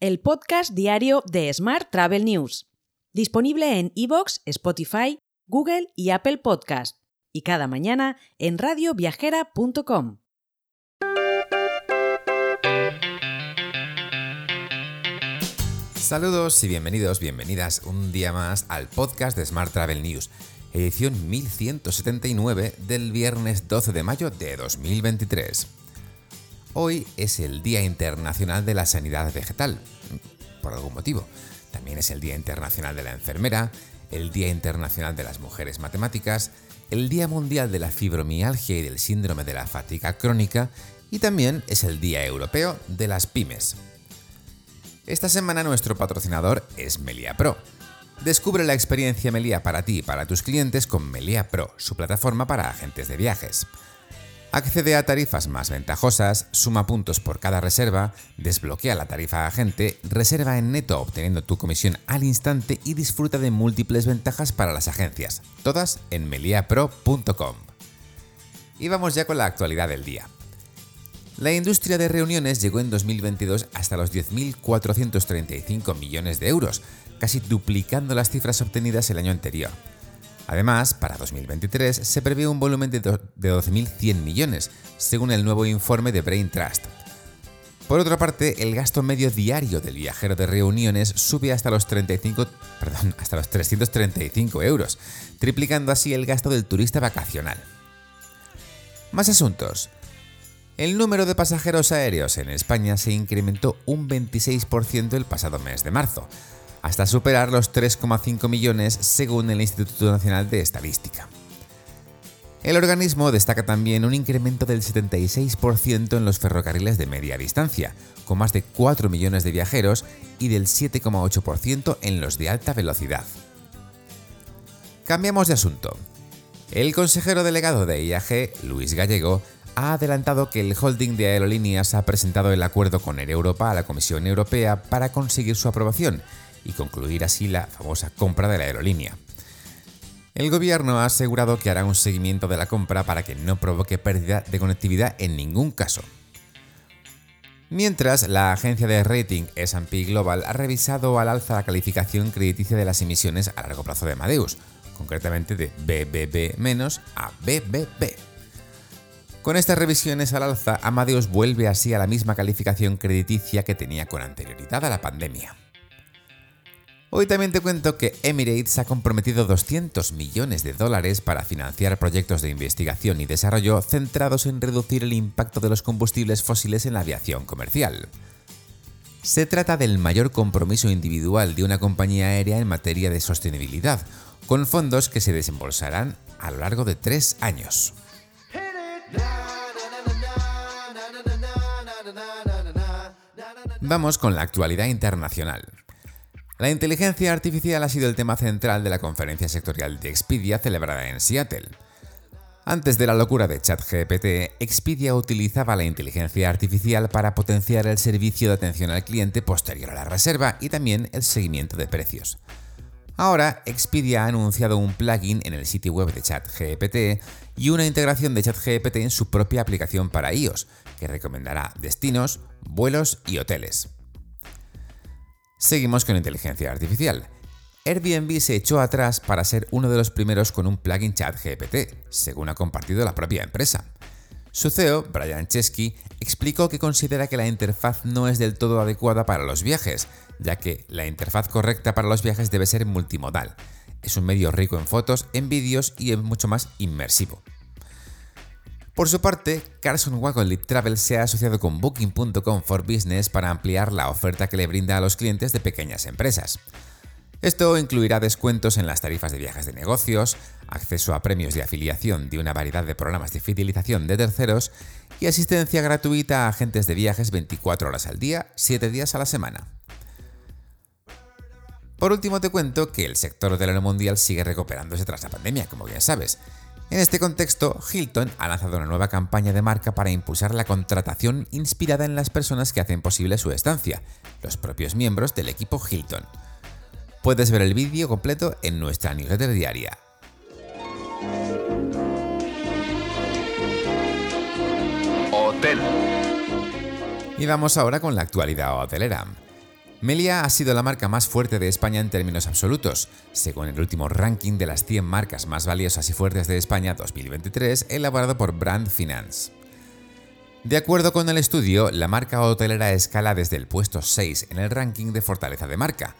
el podcast diario de Smart Travel News, disponible en iVoox, Spotify, Google y Apple Podcast, y cada mañana en radioviajera.com. Saludos y bienvenidos, bienvenidas un día más al podcast de Smart Travel News, edición 1179 del viernes 12 de mayo de 2023. Hoy es el Día Internacional de la Sanidad Vegetal, por algún motivo. También es el Día Internacional de la Enfermera, el Día Internacional de las Mujeres Matemáticas, el Día Mundial de la Fibromialgia y del Síndrome de la Fatiga Crónica y también es el Día Europeo de las Pymes. Esta semana nuestro patrocinador es Melia Pro. Descubre la experiencia Melia para ti y para tus clientes con Melia Pro, su plataforma para agentes de viajes. Accede a tarifas más ventajosas, suma puntos por cada reserva, desbloquea la tarifa agente, reserva en neto obteniendo tu comisión al instante y disfruta de múltiples ventajas para las agencias, todas en meliapro.com. Y vamos ya con la actualidad del día. La industria de reuniones llegó en 2022 hasta los 10.435 millones de euros, casi duplicando las cifras obtenidas el año anterior. Además, para 2023 se prevé un volumen de 12.100 millones, según el nuevo informe de Brain Trust. Por otra parte, el gasto medio diario del viajero de reuniones sube hasta los, 35, perdón, hasta los 335 euros, triplicando así el gasto del turista vacacional. Más asuntos. El número de pasajeros aéreos en España se incrementó un 26% el pasado mes de marzo, hasta superar los 3,5 millones según el Instituto Nacional de Estadística. El organismo destaca también un incremento del 76% en los ferrocarriles de media distancia, con más de 4 millones de viajeros, y del 7,8% en los de alta velocidad. Cambiamos de asunto. El consejero delegado de IAG, Luis Gallego, ha adelantado que el holding de aerolíneas ha presentado el acuerdo con Air Europa a la Comisión Europea para conseguir su aprobación y concluir así la famosa compra de la aerolínea. El gobierno ha asegurado que hará un seguimiento de la compra para que no provoque pérdida de conectividad en ningún caso. Mientras, la agencia de rating S&P Global ha revisado al alza la calificación crediticia de las emisiones a largo plazo de Amadeus, concretamente de BBB- a BBB. Con estas revisiones al alza, Amadeus vuelve así a la misma calificación crediticia que tenía con anterioridad a la pandemia. Hoy también te cuento que Emirates ha comprometido 200 millones de dólares para financiar proyectos de investigación y desarrollo centrados en reducir el impacto de los combustibles fósiles en la aviación comercial. Se trata del mayor compromiso individual de una compañía aérea en materia de sostenibilidad, con fondos que se desembolsarán a lo largo de tres años. Vamos con la actualidad internacional. La inteligencia artificial ha sido el tema central de la conferencia sectorial de Expedia celebrada en Seattle. Antes de la locura de ChatGPT, Expedia utilizaba la inteligencia artificial para potenciar el servicio de atención al cliente posterior a la reserva y también el seguimiento de precios. Ahora, Expedia ha anunciado un plugin en el sitio web de ChatGPT y una integración de ChatGPT en su propia aplicación para iOS, que recomendará destinos, vuelos y hoteles. Seguimos con inteligencia artificial. Airbnb se echó atrás para ser uno de los primeros con un plugin chat GPT, según ha compartido la propia empresa. Su CEO, Brian Chesky, explicó que considera que la interfaz no es del todo adecuada para los viajes, ya que la interfaz correcta para los viajes debe ser multimodal. Es un medio rico en fotos, en vídeos y es mucho más inmersivo. Por su parte, Carson Wagon Lead Travel se ha asociado con Booking.com for Business para ampliar la oferta que le brinda a los clientes de pequeñas empresas. Esto incluirá descuentos en las tarifas de viajes de negocios, acceso a premios de afiliación de una variedad de programas de fidelización de terceros y asistencia gratuita a agentes de viajes 24 horas al día, 7 días a la semana. Por último te cuento que el sector hotelero mundial sigue recuperándose tras la pandemia, como bien sabes, en este contexto, Hilton ha lanzado una nueva campaña de marca para impulsar la contratación inspirada en las personas que hacen posible su estancia, los propios miembros del equipo Hilton. Puedes ver el vídeo completo en nuestra newsletter diaria. Hotel. Y vamos ahora con la actualidad hotelera. Melia ha sido la marca más fuerte de España en términos absolutos, según el último ranking de las 100 marcas más valiosas y fuertes de España 2023, elaborado por Brand Finance. De acuerdo con el estudio, la marca hotelera escala desde el puesto 6 en el ranking de fortaleza de marca.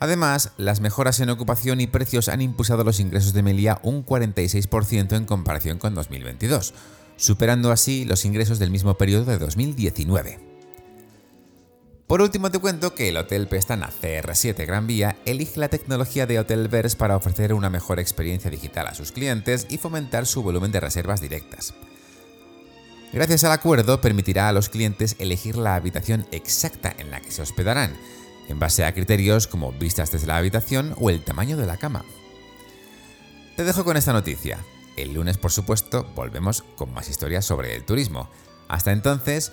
Además, las mejoras en ocupación y precios han impulsado los ingresos de Melia un 46% en comparación con 2022, superando así los ingresos del mismo periodo de 2019. Por último te cuento que el Hotel Pestana CR7 Gran Vía elige la tecnología de Hotelverse para ofrecer una mejor experiencia digital a sus clientes y fomentar su volumen de reservas directas. Gracias al acuerdo permitirá a los clientes elegir la habitación exacta en la que se hospedarán, en base a criterios como vistas desde la habitación o el tamaño de la cama. Te dejo con esta noticia. El lunes, por supuesto, volvemos con más historias sobre el turismo. Hasta entonces,